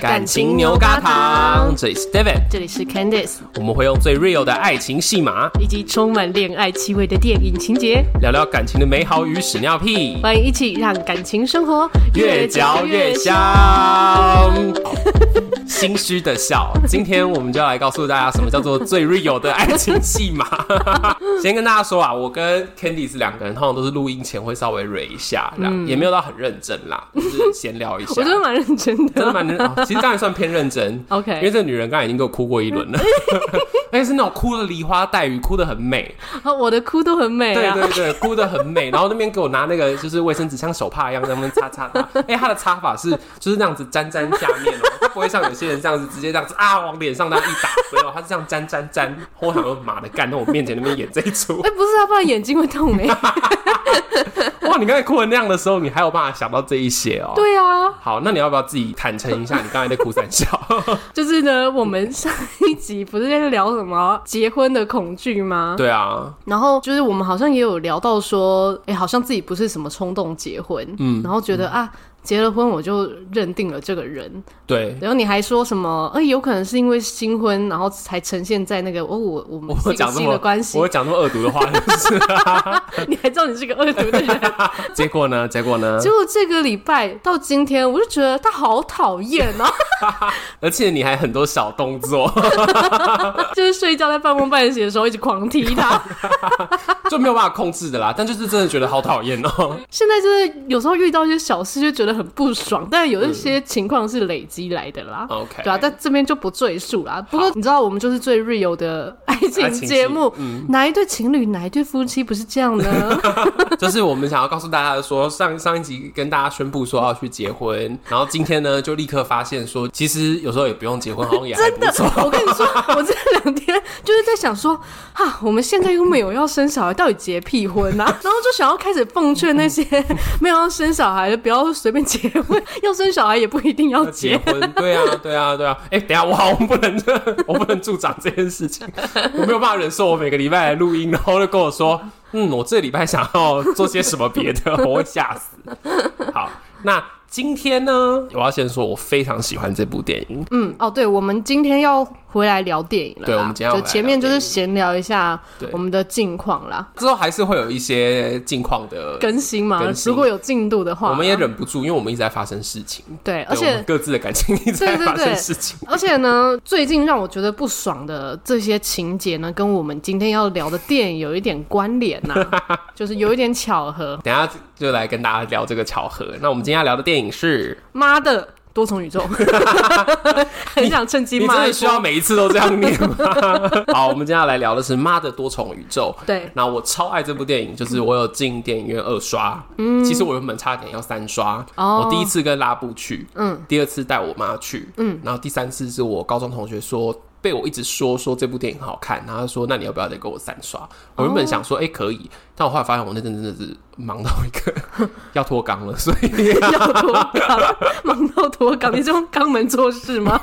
感情牛轧糖，这里是 David，这里是 Candice，我们会用最 real 的爱情戏码，以及充满恋爱气味的电影情节，聊聊感情的美好与屎尿屁。欢迎一起让感情生活越嚼越香。心虚的笑，今天我们就要来告诉大家什么叫做最 real 的爱情戏码。先跟大家说啊，我跟 Candice 两个人通常都是录音前会稍微蕊一下，嗯，也没有到很认真啦，就是闲聊一下。我觉得蛮认真的，真的蛮认真。其实当然算偏认真，OK，因为这个女人刚才已经给我哭过一轮了，而 且是那种哭的梨花带雨，哭的很美。啊，我的哭都很美啊，对对对，哭的很美。然后那边给我拿那个就是卫生纸，像手帕一样在那边擦擦擦。哎，他的擦法是就是那样子沾沾下面哦，他不会像有些人这样子直接这样子啊往脸上那样一打，没有，他是这样沾沾沾。我想说妈的，干在我面前那边演这一出。哎，不是，啊不然眼睛会痛没？哇，你刚才哭成那样的时候，你还有办法想到这一些哦？对啊。好，那你要不要自己坦诚一下，你刚才在哭三笑？就是呢，我们上一集不是在聊什么结婚的恐惧吗？对啊。然后就是我们好像也有聊到说，哎、欸，好像自己不是什么冲动结婚，嗯，然后觉得、嗯、啊。结了婚我就认定了这个人，对。然后你还说什么？哎，有可能是因为新婚，然后才呈现在那个哦，我我们 是新的关系。我会讲那么恶毒的话，是 你还知道你是个恶毒的人？结果呢？结果呢？结果这个礼拜到今天，我就觉得他好讨厌啊！而且你还很多小动作，就是睡觉在半梦半醒的时候一直狂踢他，就没有办法控制的啦。但就是真的觉得好讨厌哦。现在就是有时候遇到一些小事就觉得。很不爽，但有一些情况是累积来的啦。OK，、嗯、对啊，在这边就不赘述啦。不过你知道，我们就是最 real 的爱情节目，嗯、哪一对情侣，哪一对夫妻不是这样呢？就是我们想要告诉大家说，上上一集跟大家宣布说要去结婚，然后今天呢就立刻发现说，其实有时候也不用结婚，好像也。真的，我跟你说，我这两天就是在想说，哈，我们现在又没有要生小孩，到底结屁婚啊？然后就想要开始奉劝那些 没有要生小孩的，不要随便。结婚 要生小孩也不一定要结，婚，对啊，对啊，对啊。哎、欸，等下，我好，我不能，我不能助长这件事情，我没有办法忍受。我每个礼拜来录音，然后就跟我说，嗯，我这礼拜想要做些什么别的，我会吓死。好，那。今天呢，我要先说，我非常喜欢这部电影。嗯，哦，对，我们今天要回来聊电影了。对，我们今天要就前面就是闲聊一下我们的近况啦。之后还是会有一些近况的更新嘛？如果有进度的话，我们也忍不住，因为我们一直在发生事情。对，而且各自的感情一直在发生事情。而且呢，最近让我觉得不爽的这些情节呢，跟我们今天要聊的电影有一点关联呐，就是有一点巧合。等下就来跟大家聊这个巧合。那我们今天要聊的电影是《妈的多重宇宙》，很想趁机骂。你真的需要每一次都这样念吗？好，我们接下来聊的是《妈的多重宇宙》。对，那我超爱这部电影，就是我有进电影院二刷。嗯，其实我原本差点要三刷。哦，我第一次跟拉布去，嗯，第二次带我妈去，嗯，然后第三次是我高中同学说。被我一直说说这部电影很好看，然后说，那你要不要再给我三刷？我原本想说，哎、欸，可以，但我后来发现我那阵真的是忙到一个 要脱肛了，所以要脱肛，忙到脱肛，你是用肛门做事吗？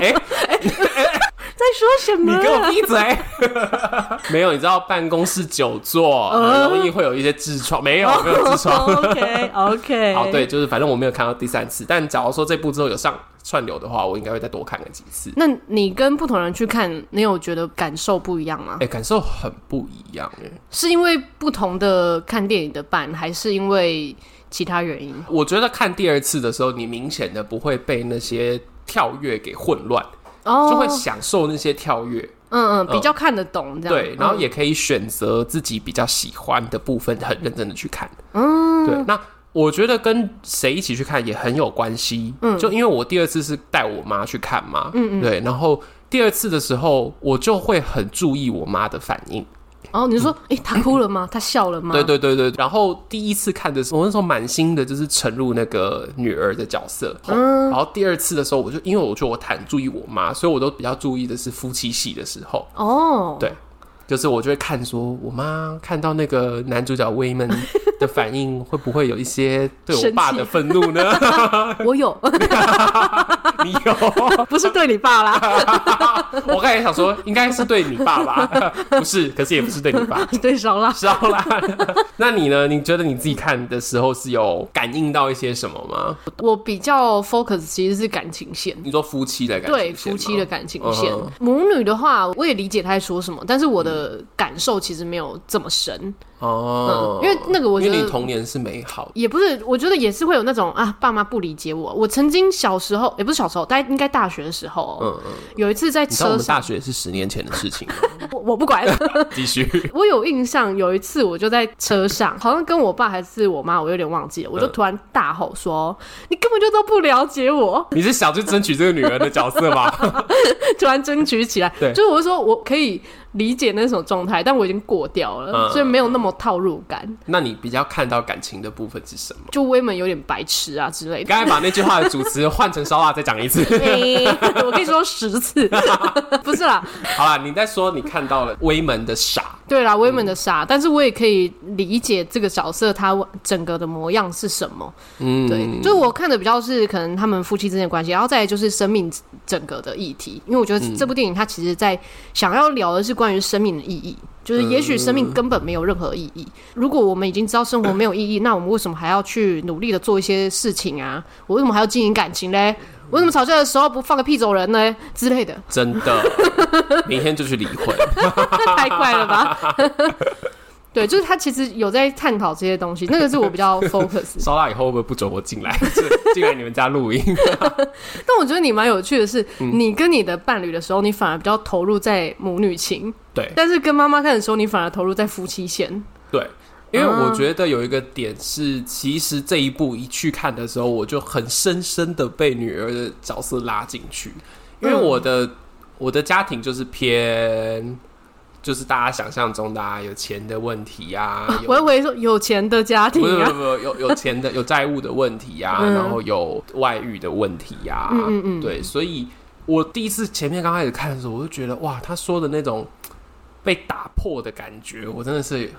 哎哎哎，在说什么？你给我闭嘴！没有，你知道办公室久坐很容易会有一些痔疮，没有没有痔疮。OK OK，好，对，就是反正我没有看到第三次，但假如说这部之后有上。串流的话，我应该会再多看个几次。那你跟不同人去看，你有觉得感受不一样吗？哎、欸，感受很不一样哎。是因为不同的看电影的伴，还是因为其他原因？我觉得看第二次的时候，你明显的不会被那些跳跃给混乱，哦，就会享受那些跳跃。嗯嗯，比较看得懂这样。对，然后也可以选择自己比较喜欢的部分，很认真的去看。嗯，对，那。我觉得跟谁一起去看也很有关系，嗯，就因为我第二次是带我妈去看嘛，嗯嗯，对，然后第二次的时候我就会很注意我妈的反应，哦，你说，哎、欸，他哭了吗？他笑了吗？对对对对。然后第一次看的时候，我那时候满心的就是沉入那个女儿的角色。嗯。然后第二次的时候，我就因为我觉得我太注意我妈，所以我都比较注意的是夫妻戏的时候。哦。对。就是我就会看，说我妈看到那个男主角威门的反应，会不会有一些对我爸的愤怒呢？我有，你有，不是对你爸啦。我刚才想说，应该是对你爸吧，不是，可是也不是对你爸，对烧啦，烧啦。那你呢？你觉得你自己看的时候是有感应到一些什么吗？我比较 focus 其实是感情线。你说夫妻的感情线，对夫妻的感情线。Uh. 母女的话，我也理解他在说什么，但是我的。呃，感受其实没有这么深哦、嗯，因为那个我觉得你童年是美好，也不是，我觉得也是会有那种啊，爸妈不理解我。我曾经小时候，也不是小时候，大概应该大学的时候，嗯嗯，有一次在车上，我们大学是十年前的事情，我我不管了，继续。我有印象，有一次我就在车上，好像跟我爸还是我妈，我有点忘记了，我就突然大吼说：“嗯、你根本就都不了解我！”你是想去争取这个女儿的角色吗？突然争取起来，对，就是我说我可以。理解那种状态，但我已经过掉了，嗯、所以没有那么套路感。那你比较看到感情的部分是什么？就威门有点白痴啊之类的。刚才把那句话的主词换成烧腊，再讲一次。欸、我可以说十次，不是啦。好啦，你在说你看到了威门的傻。对啦，威门的傻，嗯、但是我也可以理解这个角色他整个的模样是什么。嗯，对，就是我看的比较是可能他们夫妻之间的关系，然后再来就是生命整个的议题。因为我觉得这部电影它其实在想要聊的是关于生命的意义，就是也许生命根本没有任何意义。如果我们已经知道生活没有意义，那我们为什么还要去努力的做一些事情啊？我为什么还要经营感情嘞？为什么吵架的时候不放个屁走人呢？之类的，真的，明天就去离婚，太快了吧？对，就是他其实有在探讨这些东西，那个是我比较 focus。烧腊以后会不会不准我进来？进来你们家录音？但我觉得你蛮有趣的是，嗯、你跟你的伴侣的时候，你反而比较投入在母女情，对；但是跟妈妈看的时候，你反而投入在夫妻线，对。因为我觉得有一个点是，其实这一部一去看的时候，我就很深深的被女儿的角色拉进去。因为我的、嗯、我的家庭就是偏，就是大家想象中的、啊、有钱的问题呀、啊。我以为说有钱的家庭、啊，不不不，有有钱的有债务的问题呀、啊，嗯、然后有外遇的问题呀、啊。嗯嗯嗯，对，所以我第一次前面刚开始看的时候，我就觉得哇，他说的那种被打破的感觉，我真的是。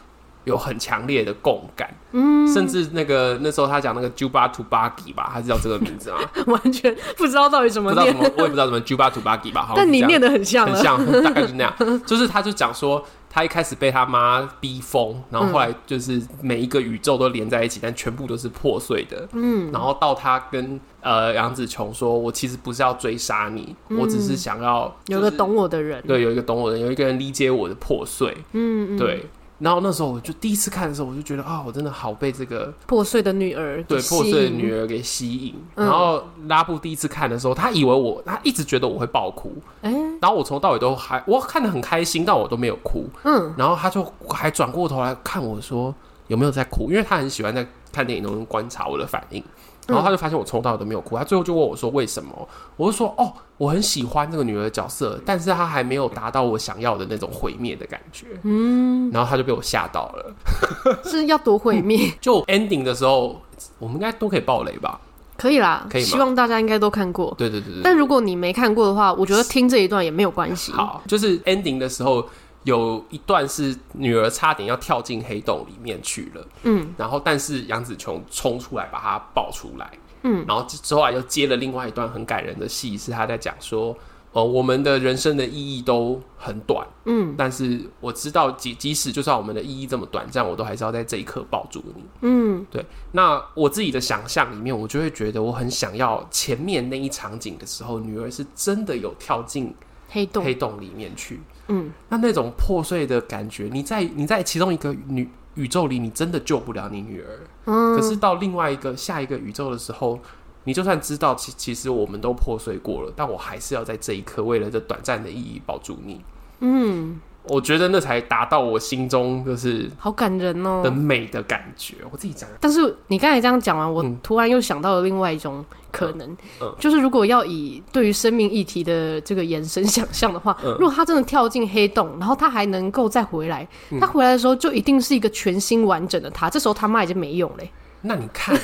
有很强烈的共感，嗯，甚至那个那时候他讲那个 Juba Tubagi 吧，他是叫这个名字吗？完全不知道到底怎么念，我也不知道怎么 Juba Tubagi 吧。但你念的很像，很像，大概是那样。就是他就讲说，他一开始被他妈逼疯，然后后来就是每一个宇宙都连在一起，但全部都是破碎的。嗯，然后到他跟呃杨紫琼说：“我其实不是要追杀你，我只是想要有个懂我的人，对，有一个懂我的人，有一个人理解我的破碎。”嗯，对。然后那时候我就第一次看的时候，我就觉得啊，我真的好被这个破碎的女儿对破碎的女儿给吸引。嗯、然后拉布第一次看的时候，他以为我，他一直觉得我会爆哭。哎、欸，然后我从头到尾都还我看的很开心，但我都没有哭。嗯，然后他就还转过头来看我说有没有在哭，因为他很喜欢在看电影中观察我的反应。然后他就发现我从头到尾都没有哭，他最后就问我说：“为什么？”我就说：“哦，我很喜欢这个女儿的角色，但是她还没有达到我想要的那种毁灭的感觉。”嗯，然后他就被我吓到了，是要多毁灭？就 ending 的时候，我们应该都可以爆雷吧？可以啦，可以？希望大家应该都看过。对对对对。但如果你没看过的话，我觉得听这一段也没有关系。好，就是 ending 的时候。有一段是女儿差点要跳进黑洞里面去了，嗯，然后但是杨紫琼冲出来把她抱出来，嗯，然后之后又接了另外一段很感人的戏，是她在讲说，呃，我们的人生的意义都很短，嗯，但是我知道即即使就算我们的意义这么短暂，我都还是要在这一刻抱住你，嗯，对。那我自己的想象里面，我就会觉得我很想要前面那一场景的时候，女儿是真的有跳进黑洞。黑洞里面去。嗯，那那种破碎的感觉，你在你在其中一个女宇宙里，你真的救不了你女儿。嗯，可是到另外一个下一个宇宙的时候，你就算知道其其实我们都破碎过了，但我还是要在这一刻，为了这短暂的意义保住你。嗯，我觉得那才达到我心中就是好感人哦的美的感觉。我自己讲，但是你刚才这样讲完，我突然又想到了另外一种可能，就是如果要以对于生命议题的这个延伸想象的话，如果他真的跳进黑洞，然后他还能够再回来，他回来的时候就一定是一个全新完整的他，这时候他妈已经没用嘞。那你看，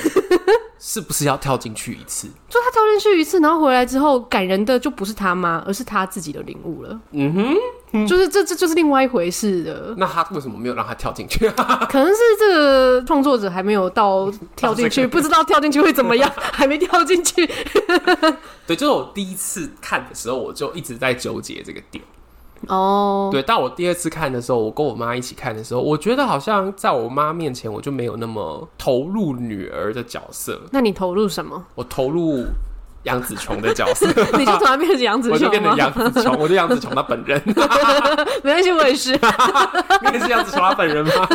是不是要跳进去一次？就他跳进去一次，然后回来之后，感人的就不是他妈，而是他自己的领悟了。嗯哼，就是这这就是另外一回事的。那他为什么没有让他跳进去？可能是这个创作者还没有到跳进去，不知道跳进去会怎么样，还没跳进去。对，就是我第一次看的时候，我就一直在纠结这个点。哦，对，但我第二次看的时候，我跟我妈一起看的时候，我觉得好像在我妈面前，我就没有那么投入女儿的角色。那你投入什么？我投入杨紫琼的角色。你就突然变成杨紫琼，我就变成杨紫琼，我就杨紫琼她本人。没关系，我也是。你也是杨紫琼她本人吗？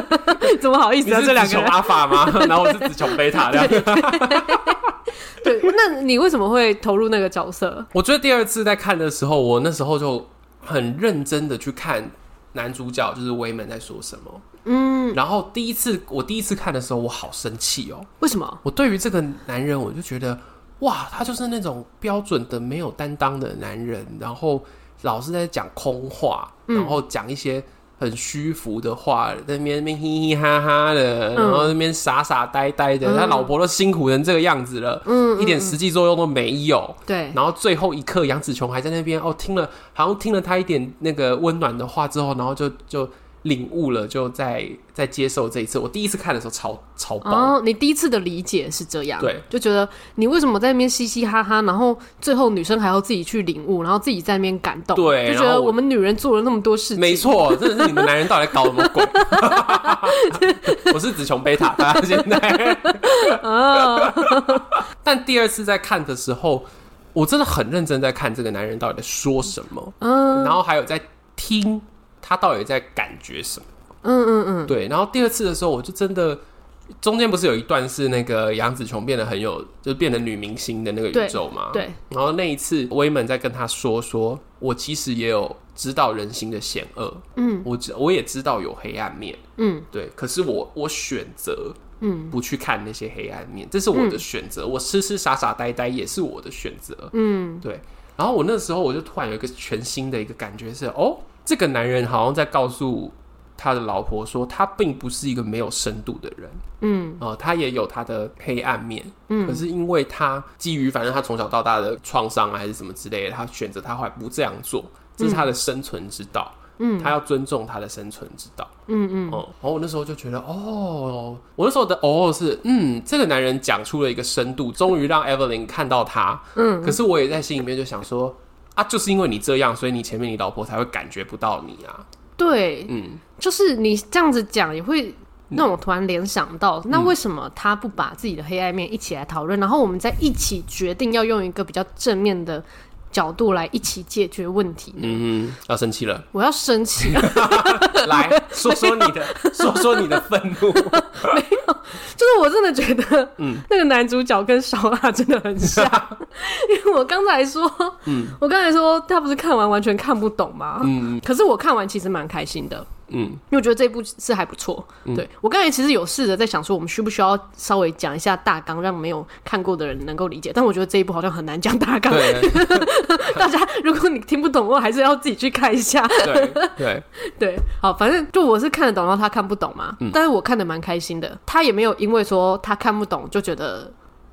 怎么好意思啊？这两个阿法吗？然后我是紫琼贝塔这样。对，那你为什么会投入那个角色？我觉得第二次在看的时候，我那时候就。很认真的去看男主角就是威门在说什么，嗯，然后第一次我第一次看的时候，我好生气哦。为什么？我对于这个男人，我就觉得哇，他就是那种标准的没有担当的男人，然后老是在讲空话，然后讲一些。很虚浮的话，在那边那边嘻嘻哈哈的，然后那边傻傻呆呆的，嗯、他老婆都辛苦成这个样子了，嗯，一点实际作用都没有。对，然后最后一刻，杨紫琼还在那边哦，听了好像听了他一点那个温暖的话之后，然后就就。领悟了，就在在接受这一次。我第一次看的时候超，超超棒。哦，你第一次的理解是这样，对，就觉得你为什么在那边嘻嘻哈哈，然后最后女生还要自己去领悟，然后自己在那边感动，对，就觉得我们女人做了那么多事情，没错，真的是你们男人到底在搞什么鬼？我是紫琼贝塔，大家现在。啊，但第二次在看的时候，我真的很认真在看这个男人到底在说什么，嗯，然后还有在听。他到底在感觉什么？嗯嗯嗯，对。然后第二次的时候，我就真的中间不是有一段是那个杨紫琼变得很有，就变得女明星的那个宇宙嘛？对。然后那一次，威门在跟他说：“说我其实也有知道人心的险恶，嗯，我知我也知道有黑暗面，嗯，对。可是我我选择嗯不去看那些黑暗面，这是我的选择。我痴痴傻傻呆呆也是我的选择，嗯，对。然后我那时候我就突然有一个全新的一个感觉是哦。”这个男人好像在告诉他的老婆说，他并不是一个没有深度的人，嗯，呃，他也有他的黑暗面，嗯，可是因为他基于反正他从小到大的创伤还是什么之类的，他选择他后来不这样做，这是他的生存之道，嗯，他要尊重他的生存之道，嗯嗯，哦，然后我那时候就觉得，哦，我那时候的哦是，嗯，这个男人讲出了一个深度，终于让 Evelyn 看到他，嗯，可是我也在心里面就想说。啊，就是因为你这样，所以你前面你老婆才会感觉不到你啊。对，嗯，就是你这样子讲，也会让我突然联想到，嗯、那为什么他不把自己的黑暗面一起来讨论，然后我们再一起决定要用一个比较正面的角度来一起解决问题？嗯哼，要生气了，我要生气了，来说说你的，说说你的愤怒。没有。就是我真的觉得，嗯，那个男主角跟烧腊真的很像，因为我刚才说，嗯，我刚才说他不是看完完全看不懂吗？嗯，可是我看完其实蛮开心的。嗯，因为我觉得这部是还不错。嗯、对，我刚才其实有试着在想说，我们需不需要稍微讲一下大纲，让没有看过的人能够理解。但我觉得这一部好像很难讲大纲。对 大家如果你听不懂的话，还是要自己去看一下。对对 对，好，反正就我是看得懂，然后他看不懂嘛。嗯、但是我看得蛮开心的。他也没有因为说他看不懂就觉得。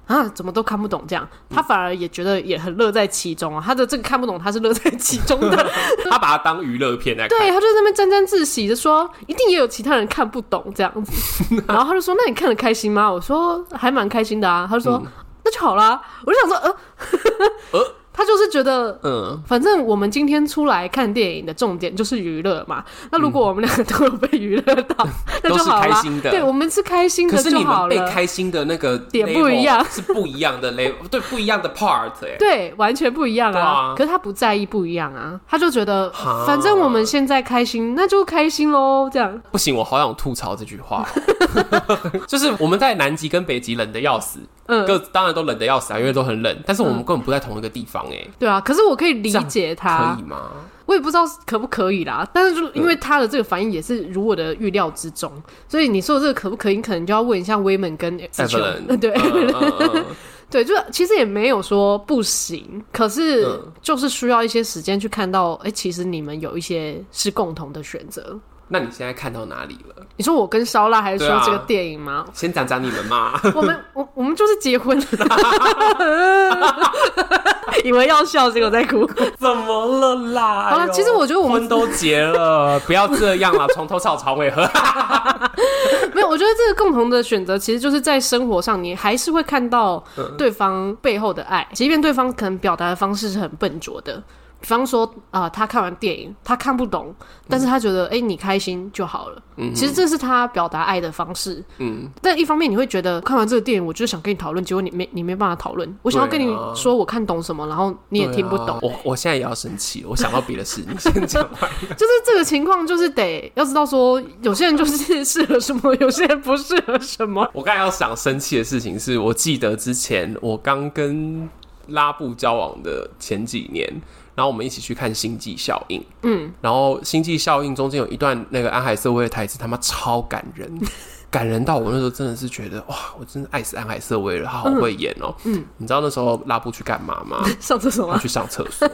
啊，怎么都看不懂这样，他反而也觉得也很乐在其中啊。他的这个看不懂，他是乐在其中的。他把它当娱乐片来看，对，他就在那边沾沾自喜的说，一定也有其他人看不懂这样子。然后他就说：“那你看得开心吗？”我说：“还蛮开心的啊。”他就说：“嗯、那就好啦。”我就想说：“呃，呃。”他就是觉得，嗯，反正我们今天出来看电影的重点就是娱乐嘛。那如果我们两个都有被娱乐到，那就好了。对，我们是开心的就好了。被开心的那个点不一样，是不一样的 level，对，不一样的 part，哎，对，完全不一样啊。可是他不在意不一样啊，他就觉得，反正我们现在开心，那就开心喽。这样不行，我好想吐槽这句话，就是我们在南极跟北极冷的要死。嗯，各当然都冷的要死啊，因为都很冷。但是我们根本不在同一个地方哎、欸。对啊，可是我可以理解他，可以吗？我也不知道可不可以啦。但是就因为他的这个反应也是如我的预料之中，所以你说的这个可不可以，你可能就要问一下威门跟。对，对，就其实也没有说不行，可是就是需要一些时间去看到，哎、欸，其实你们有一些是共同的选择。那你现在看到哪里了？你说我跟烧腊，还是说这个电影吗？啊、先讲讲你们嘛。我们我我们就是结婚了，以为要笑，结果在哭。怎么了啦？好了，其实我觉得我们都结了，不要这样了，从头吵朝尾。没有，我觉得这个共同的选择，其实就是在生活上，你还是会看到对方背后的爱，即便对方可能表达的方式是很笨拙的。比方说啊、呃，他看完电影，他看不懂，但是他觉得哎、你开心就好了。嗯，其实这是他表达爱的方式。嗯，但一方面你会觉得看完这个电影，我就是想跟你讨论，结果你没你没办法讨论。我想要跟你说我看懂什么，然后你也听不懂。啊、我我现在也要生气，我想到别的事，你先讲。就是这个情况，就是得要知道说，有些人就是适合什么，有些人不适合什么。我刚才要想生气的事情是，我记得之前我刚跟拉布交往的前几年。然后我们一起去看《星际效应》，嗯，然后《星际效应》中间有一段那个安海瑟薇的台词，他妈超感人，感人到我那时候真的是觉得哇，我真的爱死安海瑟薇了，她好会演哦，嗯，你知道那时候拉布去干嘛吗？上厕所吗？去上厕所，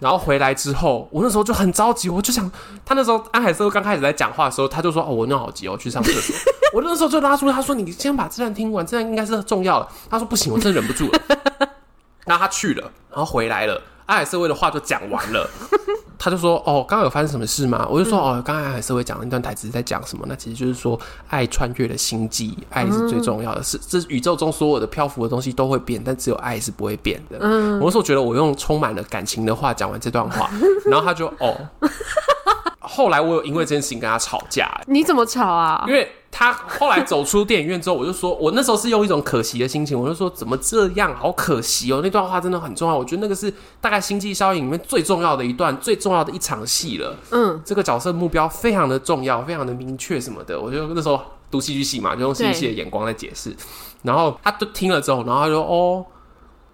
然后回来之后，我那时候就很着急，我就想，他那时候安海瑟薇刚开始在讲话的时候，他就说哦，我尿好急哦，去上厕所，我那时候就拉住他说，你先把这段听完，这段应该是重要的。他说不行，我真的忍不住了，然后他去了，然后回来了。安海瑟薇的话就讲完了，他就说：“哦，刚刚有发生什么事吗？”我就说：“哦，刚刚安海瑟薇讲的那段台词在讲什么？那其实就是说，爱穿越了星际，爱是最重要的，是这宇宙中所有的漂浮的东西都会变，但只有爱是不会变的。”嗯，我那时候觉得我用充满了感情的话讲完这段话，然后他就哦。后来我有因为这件事情跟他吵架，你怎么吵啊？因为他后来走出电影院之后，我就说，我那时候是用一种可惜的心情，我就说怎么这样，好可惜哦，那段话真的很重要，我觉得那个是大概星际效应里面最重要的一段，最重要的一场戏了。嗯，这个角色目标非常的重要，非常的明确什么的，我就那时候读戏剧系嘛，就用戏剧系的眼光在解释。然后他就听了之后，然后他说哦，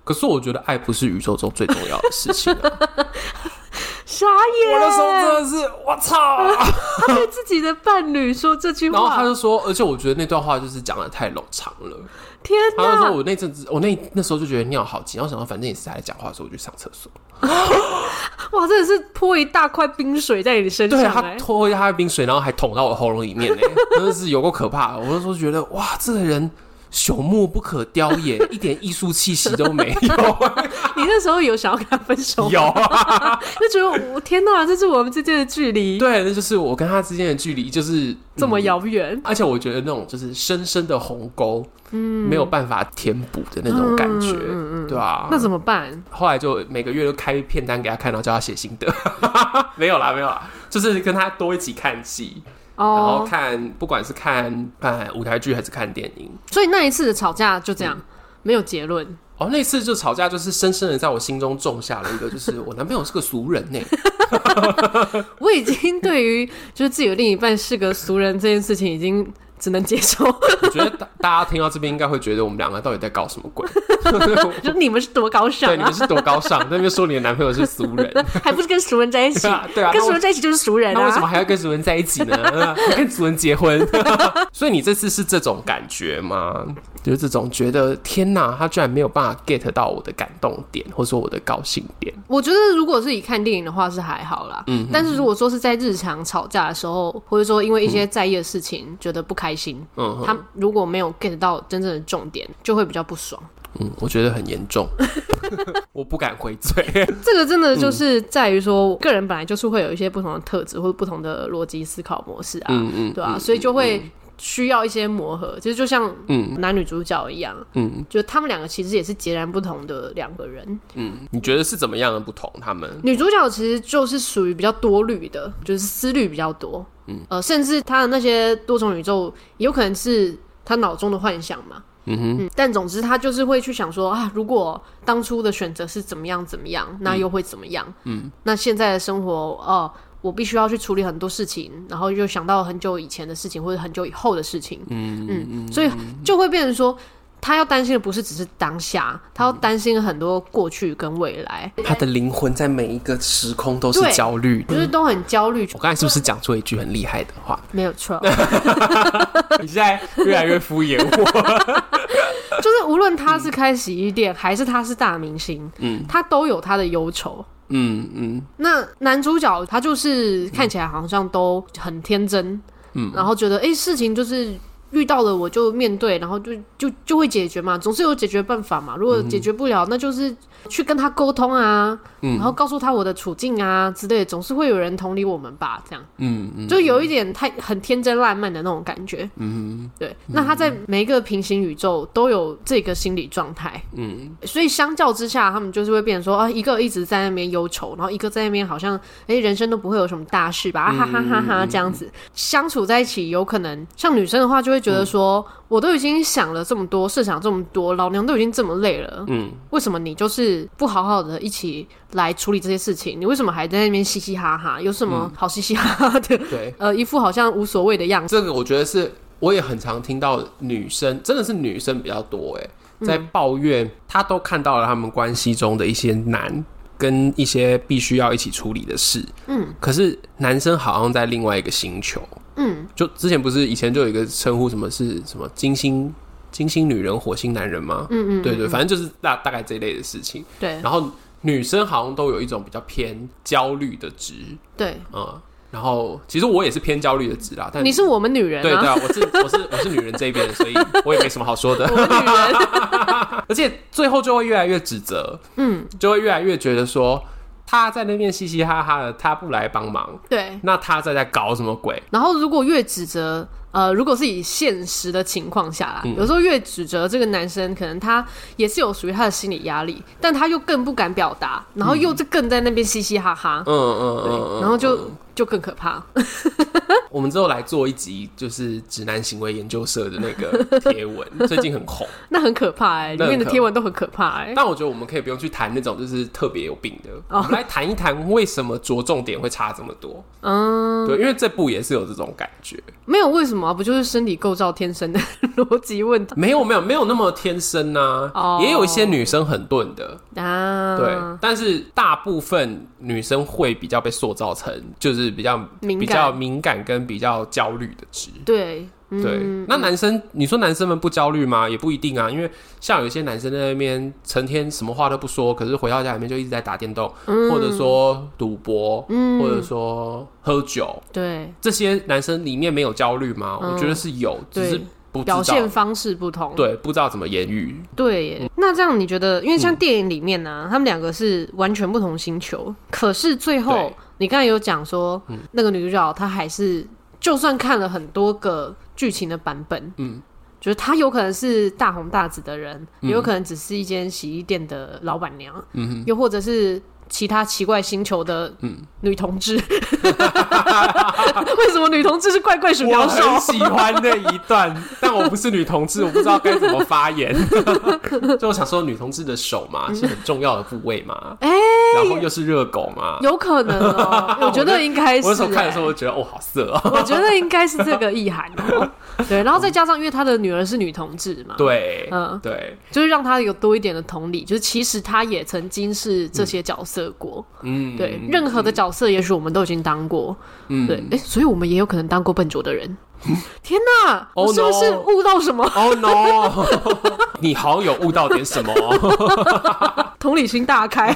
可是我觉得爱不是宇宙中最重要的事情啊。傻眼！我那时候真的是，我操！他对自己的伴侣说这句话，然后他就说，而且我觉得那段话就是讲的太冗长了。天哪！他就说我那阵子，我那那时候就觉得尿好急，然后想到反正也是他在讲话的时候，我就上厕所。哇，真的是泼一大块冰水在你身上，欸，对，他泼一大块冰水，然后还捅到我喉咙里面，哎，真的是有够可怕。我那时候觉得，哇，这个人。朽木不可雕也，一点艺术气息都没有。你那时候有想要跟他分手吗？有啊，就觉得我天哪，这是我们之间的距离。对，那就是我跟他之间的距离，就是、嗯、这么遥远。而且我觉得那种就是深深的鸿沟，嗯，没有办法填补的那种感觉，嗯嗯，对吧、啊？那怎么办？后来就每个月都开片单给他看，然后叫他写心得。没有啦，没有啦，就是跟他多一起看戏。然后看，不管是看看舞台剧还是看电影，所以那一次的吵架就这样，嗯、没有结论。哦，那次就吵架，就是深深的在我心中种下了一个，就是我男朋友是个俗人呢。我已经对于就是自己的另一半是个俗人这件事情已经。只能接受。我觉得大大家听到这边应该会觉得我们两个到底在搞什么鬼？就你们是多高尚？对，你们是多高尚？在那边说你的男朋友是俗人，还不是跟俗人在一起？对啊，跟俗人在一起就是俗人啊。那为什么还要跟俗人在一起呢？跟俗人结婚？所以你这次是这种感觉吗？就是这种觉得天哪，他居然没有办法 get 到我的感动点，或者说我的高兴点。我觉得如果是以看电影的话是还好啦，嗯。但是如果说是在日常吵架的时候，或者说因为一些在意的事情觉得不开心，嗯，他如果没有 get 到真正的重点，就会比较不爽。嗯，我觉得很严重，我不敢回嘴。这个真的就是在于说，我个人本来就是会有一些不同的特质或者不同的逻辑思考模式啊，嗯嗯，对吧、啊？所以就会。需要一些磨合，其实就像嗯。男女主角一样，嗯，就他们两个其实也是截然不同的两个人，嗯，你觉得是怎么样的不同？他们？女主角其实就是属于比较多虑的，就是思虑比较多，嗯，呃，甚至她的那些多重宇宙有可能是她脑中的幻想嘛，嗯哼，嗯，但总之她就是会去想说啊，如果当初的选择是怎么样怎么样，那又会怎么样？嗯，那现在的生活哦。呃我必须要去处理很多事情，然后又想到很久以前的事情，或者很久以后的事情。嗯嗯嗯，所以就会变成说，他要担心的不是只是当下，他要担心很多过去跟未来。他的灵魂在每一个时空都是焦虑，就是都很焦虑。我刚才是不是讲出一句很厉害的话？没有错。你现在越来越敷衍我。就是无论他是开洗衣店，还是他是大明星，嗯，他都有他的忧愁。嗯嗯。那男主角他就是看起来好像都很天真，嗯，然后觉得哎、欸，事情就是。遇到了我就面对，然后就就就会解决嘛，总是有解决办法嘛。如果解决不了，嗯、那就是去跟他沟通啊，嗯、然后告诉他我的处境啊之类的，总是会有人同理我们吧，这样。嗯嗯，就有一点太很天真烂漫的那种感觉。嗯对。嗯、那他在每一个平行宇宙都有这个心理状态。嗯，所以相较之下，他们就是会变成说啊，一个一直在那边忧愁，然后一个在那边好像哎、欸，人生都不会有什么大事吧，啊、哈哈哈哈这样子、嗯、相处在一起，有可能像女生的话就会。觉得说，我都已经想了这么多，设想这么多，老娘都已经这么累了，嗯，为什么你就是不好好的一起来处理这些事情？你为什么还在那边嘻嘻哈哈？有什么好嘻嘻哈哈的？对，呃，一副好像无所谓的样子。这个我觉得是，我也很常听到女生，真的是女生比较多，哎，在抱怨，她都看到了他们关系中的一些难。跟一些必须要一起处理的事，嗯，可是男生好像在另外一个星球，嗯，就之前不是以前就有一个称呼，什么是什么金星金星女人、火星男人吗？嗯，嗯嗯，对对，反正就是大大概这一类的事情，对。然后女生好像都有一种比较偏焦虑的值，对，嗯。然后，其实我也是偏焦虑的值啦。但你是我们女人，啊，对对啊，我是我是我是女人这一边的，所以我也没什么好说的。我们女人，而且最后就会越来越指责，嗯，就会越来越觉得说他在那边嘻嘻哈哈的，他不来帮忙，对，那他在在搞什么鬼？然后如果越指责。呃，如果是以现实的情况下啦，嗯、有时候越指责这个男生，可能他也是有属于他的心理压力，但他又更不敢表达，然后又更在那边嘻嘻哈哈，嗯嗯嗯，然后就、嗯、就更可怕。我们之后来做一集，就是直男行为研究社的那个 贴文，最近很红，那很可怕哎、欸，里面的贴文都很可怕哎、欸。但我觉得我们可以不用去谈那种就是特别有病的，哦、我们来谈一谈为什么着重点会差这么多。嗯，对，因为这部也是有这种感觉，没有为什么。不就是身体构造天生的逻辑问题？没有没有没有那么天生啊，oh. 也有一些女生很钝的啊，对，但是大部分女生会比较被塑造成就是比较敏感比较敏感跟比较焦虑的值，对。对，那男生，你说男生们不焦虑吗？也不一定啊，因为像有些男生在那边成天什么话都不说，可是回到家里面就一直在打电动，嗯、或者说赌博，嗯、或者说喝酒。对，这些男生里面没有焦虑吗？嗯、我觉得是有，只是不表现方式不同。对，不知道怎么言语。对耶，嗯、那这样你觉得？因为像电影里面呢、啊，嗯、他们两个是完全不同星球，可是最后对你刚才有讲说，嗯、那个女主角她还是就算看了很多个。剧情的版本，嗯，就是她有可能是大红大紫的人，有可能只是一间洗衣店的老板娘，嗯哼，又或者是其他奇怪星球的女同志。嗯、为什么女同志是怪怪鼠？我很喜欢那一段，但我不是女同志，我不知道该怎么发言。就我想说，女同志的手嘛，是很重要的部位嘛，哎、欸，然后又是热狗嘛，有可能。我觉得应该是、欸。我那时候看的时候，我觉得哦，好色哦、喔。我觉得应该是这个意涵。对，然后再加上，因为他的女儿是女同志嘛，对，嗯，对，就是让他有多一点的同理，就是其实他也曾经是这些角色过，嗯，对，任何的角色，也许我们都已经当过，嗯，对，哎，所以我们也有可能当过笨拙的人。天哪，我是不是悟到什么？Oh no！你好像有悟到点什么？同理心大开。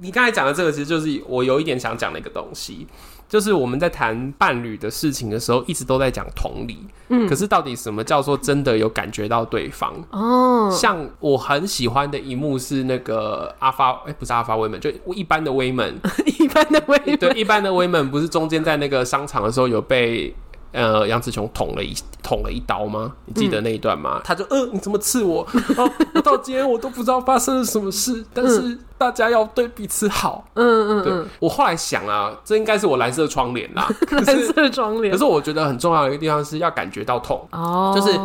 你刚才讲的这个，其实就是我有一点想讲的一个东西。就是我们在谈伴侣的事情的时候，一直都在讲同理。嗯，可是到底什么叫做真的有感觉到对方？哦，像我很喜欢的一幕是那个阿发，哎、欸，不是阿发威门，就一般的威门，一般的威门，对，一般的威门，不是中间在那个商场的时候有被。呃，杨紫琼捅了一捅了一刀吗？你记得那一段吗？嗯、他就呃，你怎么刺我？哦，我到今天我都不知道发生了什么事，但是大家要对彼此好。嗯嗯，对。我后来想啊，这应该是我蓝色窗帘啦，蓝色窗帘。可是我觉得很重要的一个地方是要感觉到痛哦，就是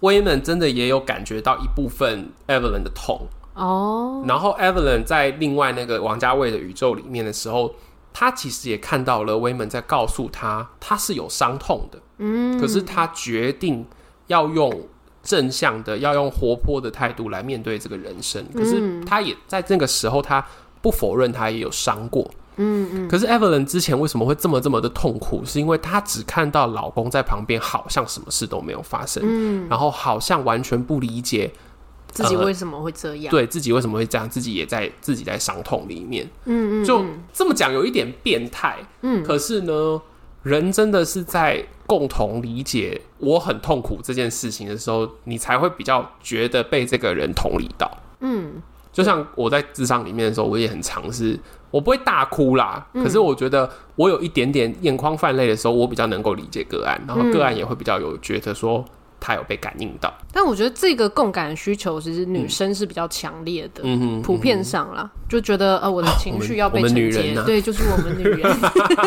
威门真的也有感觉到一部分 Evelyn 的痛哦，然后 Evelyn 在另外那个王家卫的宇宙里面的时候。他其实也看到了威门在告诉他，他是有伤痛的，嗯，可是他决定要用正向的，要用活泼的态度来面对这个人生。可是他也在那个时候，他不否认他也有伤过。嗯嗯。可是 Evelyn 之前为什么会这么这么的痛苦？是因为她只看到老公在旁边，好像什么事都没有发生，嗯，然后好像完全不理解。自己为什么会这样？呃、对自己为什么会这样？自己也在自己在伤痛里面。嗯嗯，就这么讲有一点变态。嗯，可是呢，人真的是在共同理解我很痛苦这件事情的时候，你才会比较觉得被这个人同理到。嗯，就像我在智商里面的时候，我也很尝试，我不会大哭啦。可是我觉得我有一点点眼眶泛泪的时候，我比较能够理解个案，然后个案也会比较有觉得说。他有被感应到，但我觉得这个共感需求其实女生是比较强烈的，嗯哼，普遍上啦，就觉得呃我的情绪要被承接，对，就是我们女人。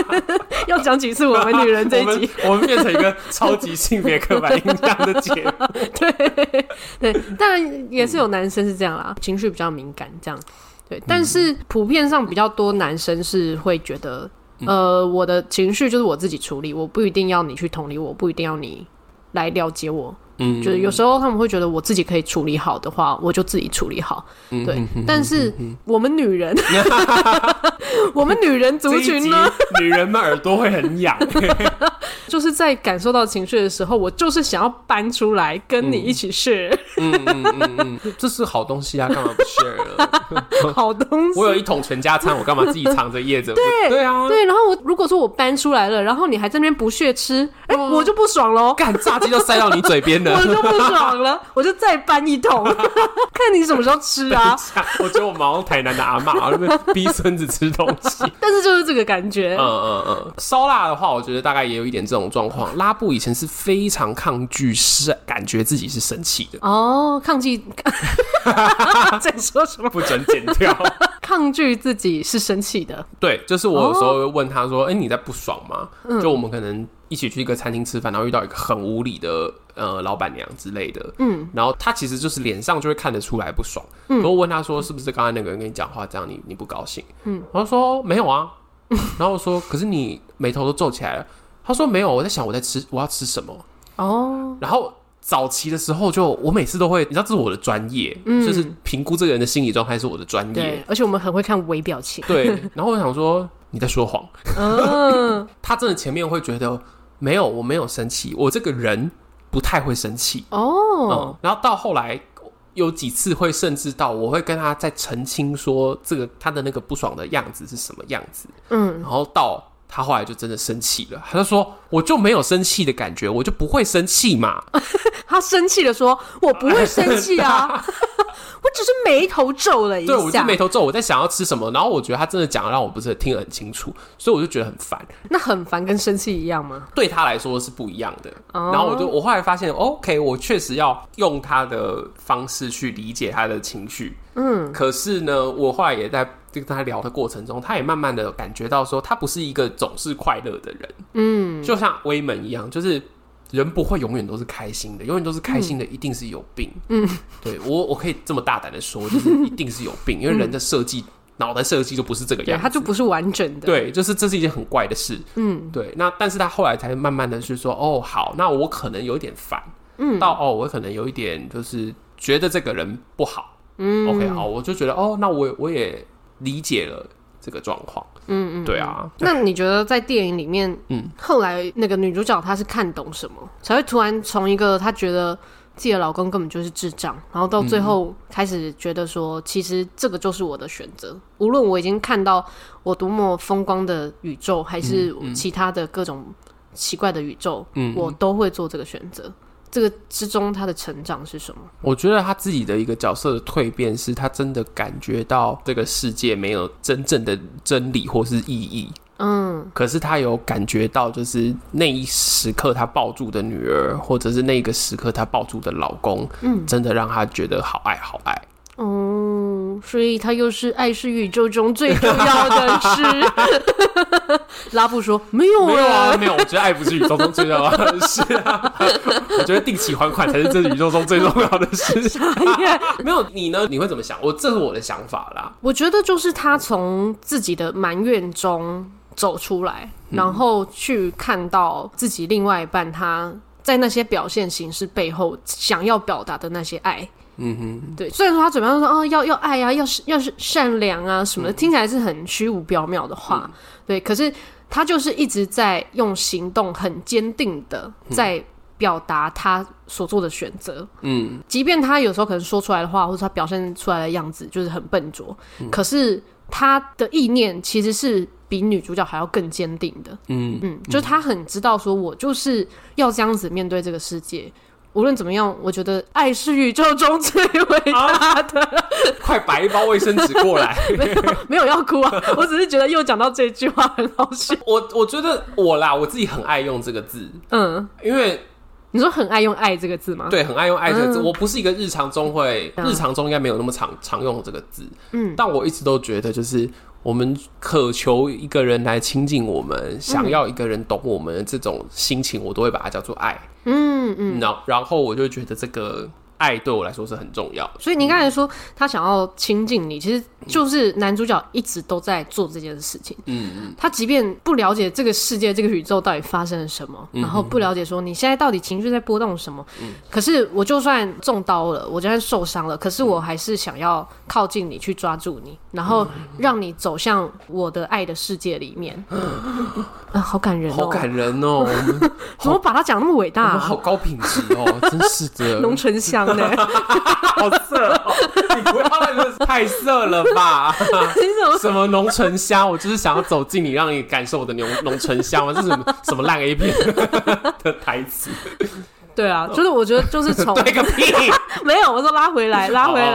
要讲几次我们女人这一集，我们变成一个超级性别刻板印象的节目，对对，当然也是有男生是这样啦，情绪比较敏感这样，对，但是普遍上比较多男生是会觉得，呃，我的情绪就是我自己处理，我不一定要你去同理我，不一定要你。来了解我，嗯，就是有时候他们会觉得我自己可以处理好的话，我就自己处理好，嗯、对。但是我们女人，我们女人族群呢，女人们耳朵会很痒，就是在感受到情绪的时候，我就是想要搬出来跟你一起 share，嗯嗯嗯嗯，这是好东西啊，干嘛不 share 了？好东西，我有一桶全家餐，我干嘛自己藏着掖着？对对啊，对。然后我如果说我搬出来了，然后你还在那边不屑吃，哎，我就不爽喽，干炸。就塞到你嘴边的，我就不爽了，我就再搬一桶，看你什么时候吃啊！我觉得我们好像台南的阿嬷，那边逼孙子吃东西，但是就是这个感觉。嗯嗯嗯，烧腊的话，我觉得大概也有一点这种状况。拉布以前是非常抗拒，是感觉自己是生气的哦，抗拒。在说什么？不准剪掉。抗拒自己是生气的。对，就是我有时候会问他说：“哎、哦欸，你在不爽吗？”嗯、就我们可能。一起去一个餐厅吃饭，然后遇到一个很无理的呃老板娘之类的，嗯，然后他其实就是脸上就会看得出来不爽，嗯，然后问他说是不是刚才那个人跟你讲话这样你你不高兴，嗯，然后说没有啊，然后我说可是你眉头都皱起来了，他说没有，我在想我在吃我要吃什么哦，然后早期的时候就我每次都会，你知道这是我的专业，嗯，就是评估这个人的心理状态是我的专业，对，而且我们很会看微表情，对，然后我想说你在说谎，嗯，他真的前面会觉得。没有，我没有生气。我这个人不太会生气哦、oh. 嗯。然后到后来有几次会，甚至到我会跟他在澄清说，这个他的那个不爽的样子是什么样子。嗯，然后到他后来就真的生气了，他就说：“我就没有生气的感觉，我就不会生气嘛。”他生气的说：“我不会生气啊。”我只是眉头皱了一下，对，我就眉头皱，我在想要吃什么，然后我觉得他真的讲的让我不是听得很清楚，所以我就觉得很烦。那很烦跟生气一样吗？对他来说是不一样的。Oh. 然后我就我后来发现，OK，我确实要用他的方式去理解他的情绪。嗯，可是呢，我后来也在跟他聊的过程中，他也慢慢的感觉到说，他不是一个总是快乐的人。嗯，就像威门一样，就是。人不会永远都是开心的，永远都是开心的，一定是有病。嗯，对我，我可以这么大胆的说，就是一定是有病，因为人的设计，脑袋设计就不是这个样子，它就不是完整的。对，就是这是一件很怪的事。嗯，对。那但是他后来才慢慢的去说，哦，好，那我可能有一点烦。嗯，到哦，我可能有一点就是觉得这个人不好。嗯，OK，好，我就觉得哦，那我我也理解了。这个状况，嗯嗯，对啊。那你觉得在电影里面，嗯，后来那个女主角她是看懂什么，才会突然从一个她觉得自己的老公根本就是智障，然后到最后开始觉得说，其实这个就是我的选择，无论我已经看到我多么风光的宇宙，还是其他的各种奇怪的宇宙，嗯，我都会做这个选择。这个之中，他的成长是什么？我觉得他自己的一个角色的蜕变，是他真的感觉到这个世界没有真正的真理或是意义。嗯，可是他有感觉到，就是那一时刻他抱住的女儿，或者是那个时刻他抱住的老公，嗯，真的让他觉得好爱好爱。哦，所以他又是爱是宇宙中最重要的事。拉布说没有，没有啊，没有。我觉得爱不是宇宙中最重要的事啊。我觉得定期还款才是这宇宙中最重要的事。没有你呢？你会怎么想？我这是我的想法啦。我觉得就是他从自己的埋怨中走出来，然后去看到自己另外一半他。在那些表现形式背后想要表达的那些爱。嗯哼，对。虽然说他嘴巴上说哦，要要爱啊，要是要是善良啊什么的，嗯、听起来是很虚无缥缈的话，嗯、对。可是他就是一直在用行动很坚定的在表达他所做的选择。嗯，即便他有时候可能说出来的话，或者他表现出来的样子就是很笨拙，嗯、可是他的意念其实是比女主角还要更坚定的。嗯嗯，就是他很知道说，我就是要这样子面对这个世界。无论怎么样，我觉得爱是宇宙中最伟大的。啊、快摆一包卫生纸过来。没有，没有要哭啊！我只是觉得又讲到这句话很好笑。我我觉得我啦，我自己很爱用这个字。嗯，因为你说很爱用“爱”这个字吗？对，很爱用“爱”这个字。嗯、我不是一个日常中会，嗯、日常中应该没有那么常常用这个字。嗯，但我一直都觉得就是。我们渴求一个人来亲近我们，想要一个人懂我们的这种心情，我都会把它叫做爱。嗯嗯，然后然后我就觉得这个。爱对我来说是很重要的，所以你刚才说他想要亲近你，其实就是男主角一直都在做这件事情。嗯嗯，他即便不了解这个世界、这个宇宙到底发生了什么，然后不了解说你现在到底情绪在波动什么，可是我就算中刀了，我就算受伤了，可是我还是想要靠近你，去抓住你，然后让你走向我的爱的世界里面。啊，好感人哦，好感人哦！怎么把他讲那么伟大？好高品质哦，真是的，浓醇香。好色哦！你不要那个太色了吧？什么浓醇香？我就是想要走近你，让你感受我的浓浓醇香吗？这是什么什么烂 A 片的台词？对啊，就是我觉得就是从 对个屁，没有，我说拉回来，拉回来，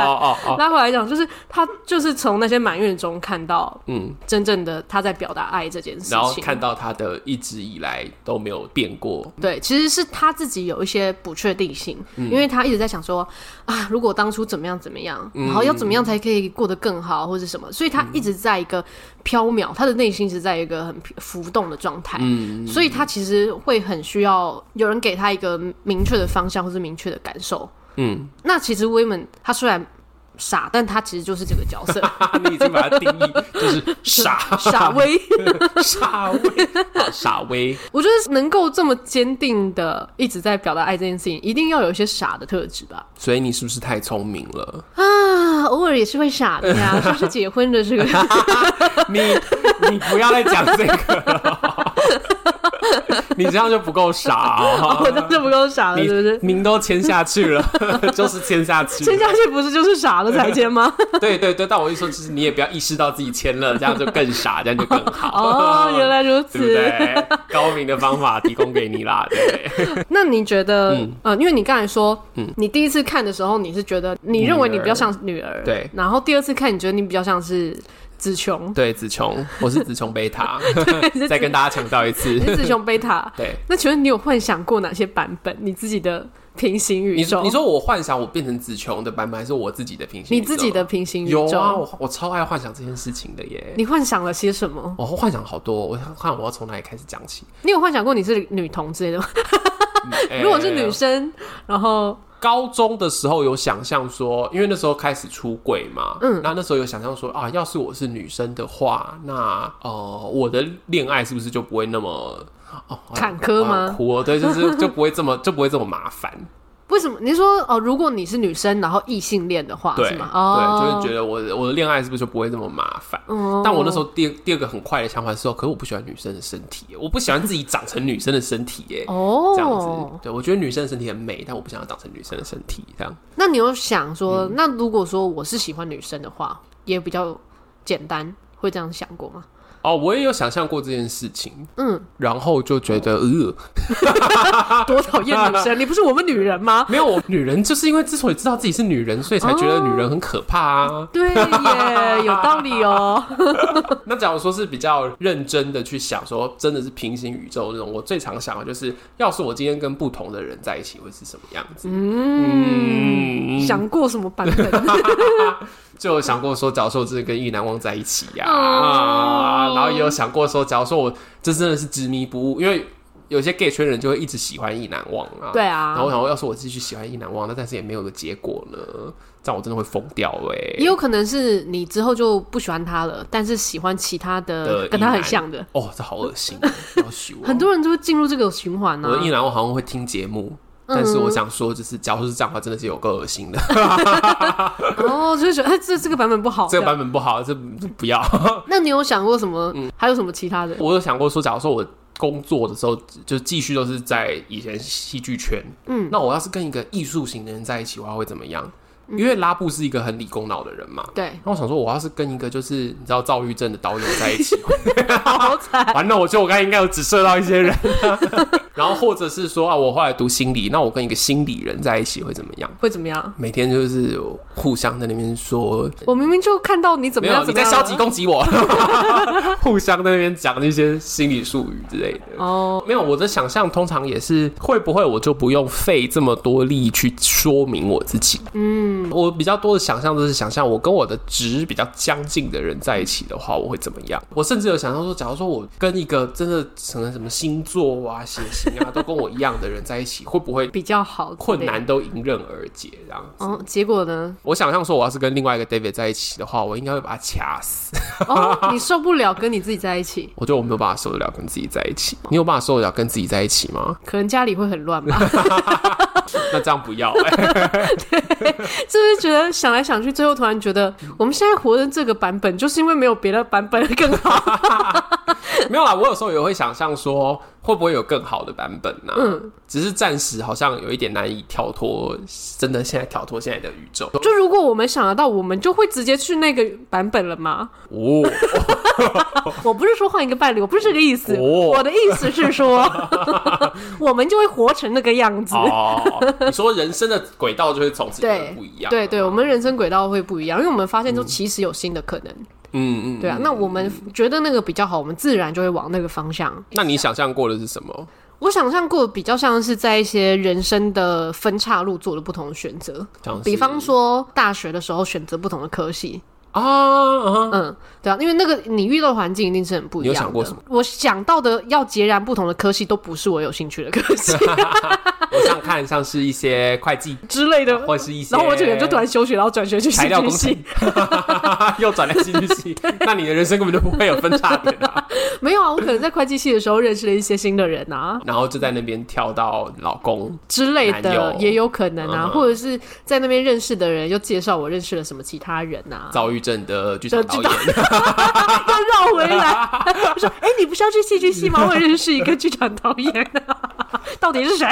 拉回来讲，就是他就是从那些埋怨中看到，嗯，真正的他在表达爱这件事情，然后看到他的一直以来都没有变过。对，其实是他自己有一些不确定性，因为他一直在想说啊，如果当初怎么样怎么样，然后要怎么样才可以过得更好，或者什么，所以他一直在一个飘渺，他的内心是在一个很浮动的状态，嗯，所以他其实会很需要有人给他一个。明确的方向或是明确的感受，嗯，那其实 Women 他虽然傻，但他其实就是这个角色。你已经把他定义就是傻傻威，傻威，傻威。我觉得能够这么坚定的一直在表达爱这件事情，一定要有一些傻的特质吧。所以你是不是太聪明了啊？偶尔也是会傻的呀，就是结婚的这个。你你不要再讲这个了。你这样就不够傻 哦，我这样就不够傻了，是不是？名都签下去了，就是签下去，签下去不是就是傻了才签吗？对对对，但我一说，其实你也不要意识到自己签了，这样就更傻，这样就更好。哦，原来如此，对不对？高明的方法提供给你啦，对。那你觉得，呃，因为你刚才说，嗯，你第一次看的时候，你是觉得你认为你比较像女儿，对，然后第二次看，你觉得你比较像是。紫琼，对，子琼，我是子琼贝塔，再跟大家强调一次，你是紫琼贝塔。对，那请问你有幻想过哪些版本？你自己的平行宇宙？你，你说我幻想我变成子琼的版本，还是我自己的平行宇宙？你自己的平行宇宙？有啊，我我超爱幻想这件事情的耶。你幻想了些什么？我幻想好多，我想看我要从哪里开始讲起。你有幻想过你是女同之类的吗？如果是女生，然后。高中的时候有想象说，因为那时候开始出轨嘛，嗯，那那时候有想象说啊，要是我是女生的话，那呃，我的恋爱是不是就不会那么哦坎坷吗？苦哦，对，就是就不会这么就不会这么麻烦。为什么？你说哦，如果你是女生，然后异性恋的话，对是吗？哦，对，就是觉得我我的恋爱是不是就不会这么麻烦？哦，但我那时候第二第二个很快的想法是说，可是我不喜欢女生的身体，我不喜欢自己长成女生的身体耶。哦，这样子，对，我觉得女生的身体很美，但我不想要长成女生的身体。这样，那你有想说，嗯、那如果说我是喜欢女生的话，也比较简单，会这样想过吗？哦，我也有想象过这件事情，嗯，然后就觉得，呃，多讨厌女生！你不是我们女人吗？没有，我女人就是因为之所以知道自己是女人，所以才觉得女人很可怕啊。对耶，有道理哦。那假如说是比较认真的去想，说真的是平行宇宙那种，我最常想的就是，要是我今天跟不同的人在一起，会是什么样子？嗯，想过什么版本？就有想过说，假如说我真的跟意难忘在一起呀，啊，然后也有想过说，假如说我这真的是执迷不悟，因为有些 gay 圈人就会一直喜欢意难忘啊。对啊。然后我想说，要是我继续喜欢意难忘，那但是也没有个结果呢，这样我真的会疯掉哎、欸。也有可能是你之后就不喜欢他了，但是喜欢其他的跟他很像的。哦，这好恶心。很多人就会进入这个循环呢、啊。我的意难忘好像会听节目。但是我想说，就是假如是这样的话，真的是有够恶心的。哦，就是觉得哎，这这个版本不好，这个版本不好，这不要。那你有想过什么？嗯，还有什么其他的？我有想过说，假如说我工作的时候，就继续都是在以前戏剧圈，嗯，那我要是跟一个艺术型的人在一起，我还会怎么样？因为拉布是一个很理工脑的人嘛，对。那我想说，我要是跟一个就是你知道躁郁症的导演在一起，好惨。完了，我觉得我刚才应该有只射到一些人。然后或者是说啊，我后来读心理，那我跟一个心理人在一起会怎么样？会怎么样？每天就是互相在那边说，我明明就看到你怎么样，你在消极攻击我，互相在那边讲那些心理术语之类的。哦，没有，我的想象通常也是会不会我就不用费这么多力去说明我自己？嗯。我比较多的想象都是想象我跟我的值比较相近的人在一起的话，我会怎么样？我甚至有想象说，假如说我跟一个真的成了什么星座啊、血型啊都跟我一样的人在一起，会不会比较好？困难都迎刃而解这样子。哦，结果呢？我想象说，我要是跟另外一个 David 在一起的话，我应该会把他掐死。哦，你受不了跟你自己在一起？我觉得我没有办法受得了跟自己在一起。你有办法受得了跟自己在一起吗？可能家里会很乱吧。那这样不要哎、欸，对，是不是觉得想来想去，最后突然觉得我们现在活的这个版本，就是因为没有别的版本更好。没有啦，我有时候也会想象说，会不会有更好的版本呢、啊？嗯，只是暂时好像有一点难以跳脱，真的现在跳脱现在的宇宙。就如果我们想得到，我们就会直接去那个版本了吗？哦，我不是说换一个伴侣，我不是这个意思。哦、我的意思是说，我们就会活成那个样子。哦，你说人生的轨道就会从此不一样。对对，对，我们人生轨道会不一样，因为我们发现，就其实有新的可能。嗯嗯嗯，对啊，那我们觉得那个比较好，我们自然就会往那个方向。那你想象过的是什么？我想象过比较像是在一些人生的分岔路做了不同的选择，比方说大学的时候选择不同的科系。啊，uh huh. 嗯，对啊，因为那个你遇到环境一定是很不一样的。你有想过什么？我想到的要截然不同的科系，都不是我有兴趣的科系。我想看像是一些会计之类的，或是一些，然后我这个人就突然休学，然后转学去戏剧系，又转来戏剧系。那你的人生根本就不会有分叉点啊！没有啊，我可能在会计系的时候认识了一些新的人啊，然后就在那边跳到老公之类的，也有可能啊，或者是在那边认识的人又介绍我认识了什么其他人啊，躁郁症的剧场导演 要绕回来，我说：“哎、欸，你不是要去戏剧系吗？我认识一个剧场导演，到底是谁？”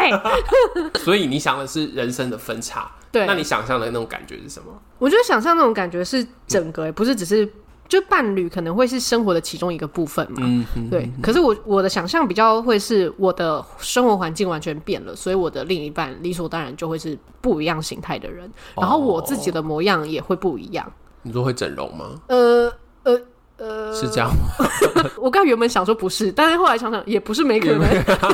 所以你想的是人生的分叉，对？那你想象的那种感觉是什么？我觉得想象那种感觉是整个、欸，不是只是就伴侣可能会是生活的其中一个部分嘛？嗯，嗯对。可是我我的想象比较会是我的生活环境完全变了，所以我的另一半理所当然就会是不一样形态的人，然后我自己的模样也会不一样。你说会整容吗？呃呃呃，是这样吗？我刚原本想说不是，但是后来想想也不是没可能。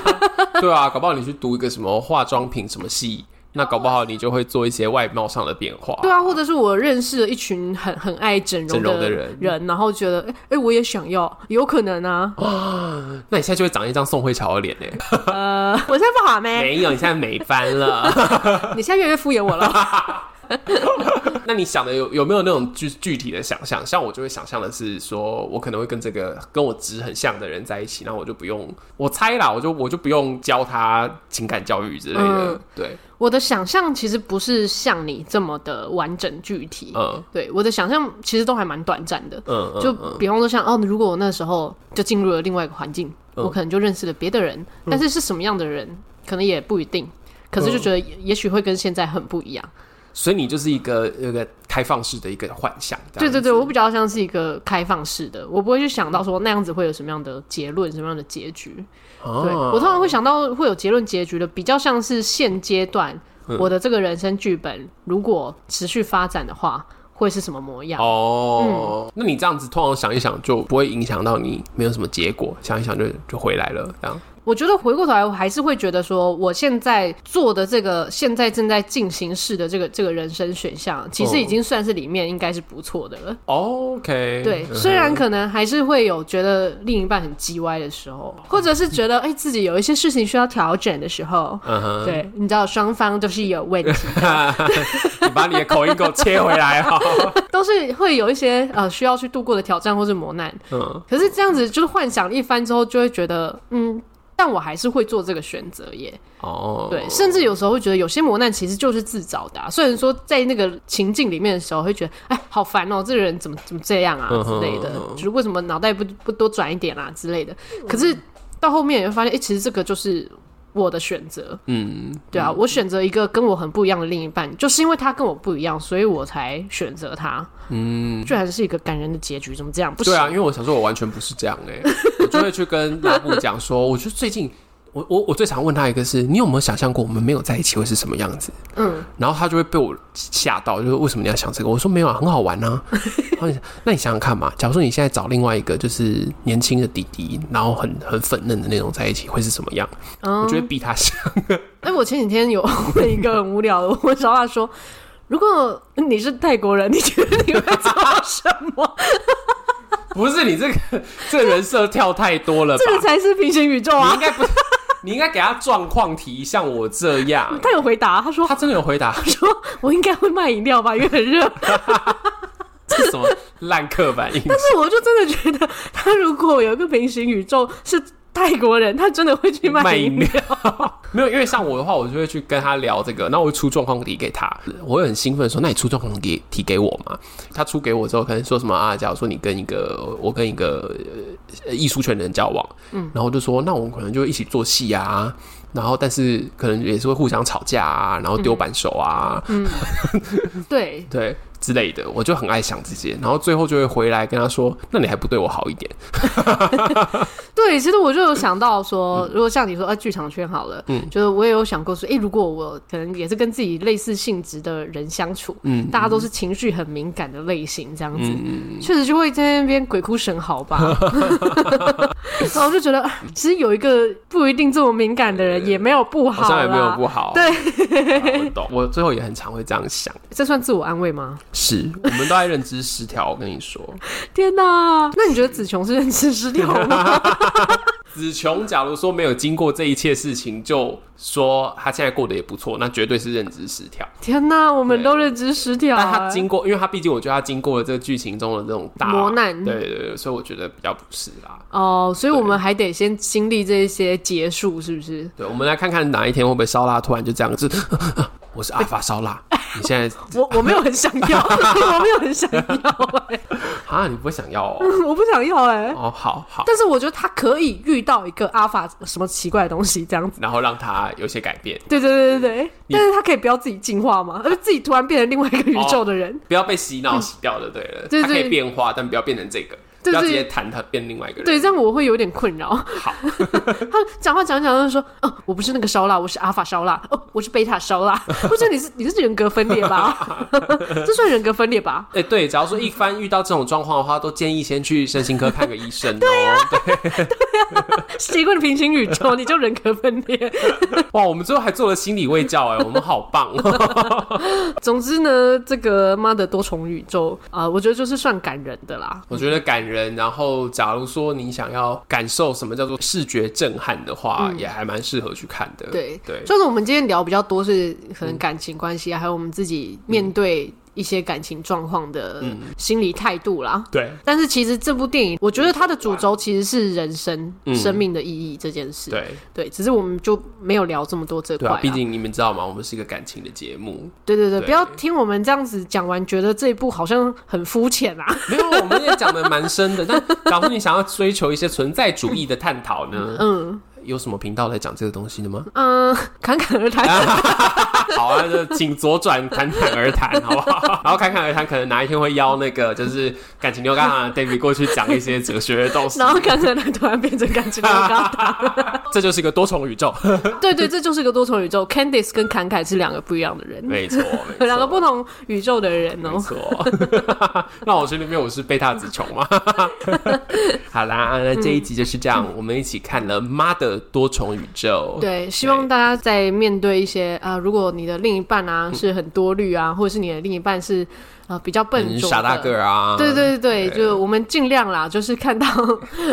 对啊，搞不好你去读一个什么化妆品什么系，那搞不好你就会做一些外貌上的变化。对啊，或者是我认识了一群很很爱整容的人，人然后觉得哎哎、欸欸，我也想要，有可能啊。那你现在就会长一张宋慧乔的脸呢？呃，我现在不好没？没有，你现在美翻了。你现在越来越敷衍我了。那你想的有有没有那种具具体的想象？像我就会想象的是说，我可能会跟这个跟我值很像的人在一起，然后我就不用，我猜啦，我就我就不用教他情感教育之类的。嗯、对，我的想象其实不是像你这么的完整具体。嗯，对，我的想象其实都还蛮短暂的。嗯，就比方说像哦，如果我那时候就进入了另外一个环境，嗯、我可能就认识了别的人，但是是什么样的人，可能也不一定。可是就觉得也许会跟现在很不一样。所以你就是一个有一个开放式的一个幻想，对对对，我比较像是一个开放式的，我不会去想到说那样子会有什么样的结论，什么样的结局。啊、对，我通常会想到会有结论结局的，比较像是现阶段我的这个人生剧本，如果持续发展的话，会是什么模样？哦，嗯、那你这样子通常想一想，就不会影响到你没有什么结果，想一想就就回来了，这样。我觉得回过头来，我还是会觉得说，我现在做的这个现在正在进行式的这个这个人生选项，其实已经算是里面应该是不错的了。OK，对，虽然可能还是会有觉得另一半很叽歪的时候，或者是觉得哎、欸、自己有一些事情需要调整的时候，对，你知道双方都是有问题的，你把你的口音给我切回来哈，都是会有一些呃需要去度过的挑战或是磨难，嗯，可是这样子就是幻想一番之后，就会觉得嗯。但我还是会做这个选择耶。哦，对，甚至有时候会觉得有些磨难其实就是自找的啊。虽然说在那个情境里面的时候，会觉得哎，好烦哦，这个人怎么怎么这样啊之类的，就是为什么脑袋不不多转一点啊之类的。可是到后面你会发现，哎，其实这个就是。我的选择，嗯，对啊，我选择一个跟我很不一样的另一半，就是因为他跟我不一样，所以我才选择他，嗯，居然是一个感人的结局，怎么这样？不对啊，因为我想说，我完全不是这样哎、欸，我就会去跟拉布讲说，我觉得最近。我我我最常问他一个是，你有没有想象过我们没有在一起会是什么样子？嗯，然后他就会被我吓到，就是为什么你要想这个？我说没有啊，很好玩啊。然后你那你想想看嘛，假如说你现在找另外一个就是年轻的弟弟，然后很很粉嫩的那种在一起，会是什么样？嗯，我就会逼他想。哎、欸，我前几天有问一个很无聊的，我找他说，如果你是泰国人，你觉得你会做什么？不是你这个这个人设跳太多了吧，这个才是平行宇宙啊！你应该不。你应该给他状况题，像我这样。他有回答，他说他真的有回答，他说我应该会卖饮料吧，因为很热。这是什么烂刻板印象？但是我就真的觉得，他如果有一个平行宇宙是。泰国人他真的会去卖饮料？没有，因为像我的话，我就会去跟他聊这个，那我会出状况题给他，我会很兴奋说：“那你出状况题题给我嘛？”他出给我之后，可能说什么啊？假如说你跟一个我跟一个艺术圈的人交往，嗯，然后就说：“那我们可能就一起做戏啊，然后但是可能也是会互相吵架啊，然后丢扳手啊，嗯，对 对。”之类的，我就很爱想这些，然后最后就会回来跟他说：“那你还不对我好一点？” 对，其实我就有想到说，嗯、如果像你说，呃、啊，剧场圈好了，嗯，就是我也有想过说，哎、欸，如果我可能也是跟自己类似性质的人相处，嗯，大家都是情绪很敏感的类型，这样子，确、嗯、实就会在那边鬼哭神嚎吧。然后我就觉得，其实有一个不一定这么敏感的人也没有不好，好像也没有不好。对，我懂。我最后也很常会这样想，这算自我安慰吗？是我们都在认知失调，我跟你说。天哪，那你觉得子琼是认知失调吗？子琼假如说没有经过这一切事情，就说他现在过得也不错，那绝对是认知失调。天哪，我们都认知失调。但他经过，因为他毕竟我觉得他经过了这个剧情中的这种大磨难，对对对，所以我觉得比较不是啦。哦，所以我们还得先经历这些结束，是不是？对，我们来看看哪一天会不会烧腊突然就这样子。我是阿法烧腊，你现在我我没有很想要，我没有很想要哎、欸，啊，你不会想要哦？我不想要哎、欸，哦，好好，但是我觉得他可以遇到一个阿法什么奇怪的东西这样子，然后让他有些改变，对对对对对，但是他可以不要自己进化吗？而自己突然变成另外一个宇宙的人，哦、不要被洗脑洗掉就对了，对对对，他可以变化，但不要变成这个。不要直接谈他变另外一个人，对，这样我会有点困扰。好，他讲话讲讲就说：“哦，我不是那个烧腊，我是阿法烧腊。哦，我是贝塔烧腊。或者你是你是人格分裂吧？这算人格分裂吧？哎，对，假如说一番遇到这种状况的话，都建议先去身心科看个医生。对呀，对呀，习惯平行宇宙，你就人格分裂。哇，我们最后还做了心理卫教，哎，我们好棒。总之呢，这个妈的多重宇宙啊，我觉得就是算感人的啦。我觉得感人。人，然后假如说你想要感受什么叫做视觉震撼的话，嗯、也还蛮适合去看的。对对，就是我们今天聊比较多是可能感情关系啊，嗯、还有我们自己面对。一些感情状况的心理态度啦，嗯、对。但是其实这部电影，我觉得它的主轴其实是人生、嗯、生命的意义这件事。对对，只是我们就没有聊这么多这块。毕竟你们知道吗？我们是一个感情的节目。对对对，对不要听我们这样子讲完，觉得这一部好像很肤浅啊。没有，我们也讲的蛮深的。但假如你想要追求一些存在主义的探讨呢？嗯。有什么频道来讲这个东西的吗？嗯，侃侃而谈。好啊，就请左转侃侃而谈，好不好？然后侃侃而谈，可能哪一天会邀那个就是感情牛轧糖 David 过去讲一些哲学的东西。然后侃侃而谈突然变成感情牛轧糖，这就是一个多重宇宙。对对，这就是一个多重宇宙。Candice 跟侃侃是两个不一样的人，没错，两个不同宇宙的人哦。没错。那我这里面我是贝塔子琼吗？好啦，那这一集就是这样，我们一起看了《妈多重宇宙。对，希望大家在面对一些啊、呃，如果你的另一半啊是很多虑啊，嗯、或者是你的另一半是。啊，比较笨拙，傻大个啊！对对对对，就我们尽量啦，就是看到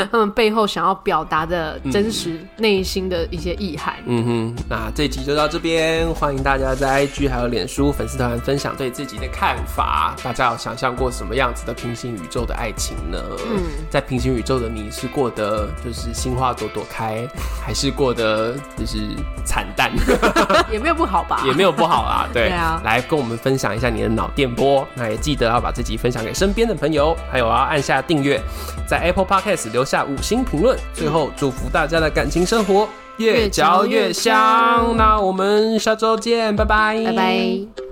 他们背后想要表达的真实内心的一些意涵。嗯哼，那这集就到这边，欢迎大家在 IG 还有脸书粉丝团分享对自己的看法。大家有想象过什么样子的平行宇宙的爱情呢？嗯，在平行宇宙的你是过得就是心花朵朵开，还是过得就是惨淡？也没有不好吧？也没有不好啊。对，对啊，来跟我们分享一下你的脑电波。那也记得要把这集分享给身边的朋友，还有要按下订阅，在 Apple Podcast 留下五星评论。最后，祝福大家的感情生活越嚼越香。那我们下周见，拜拜，拜拜。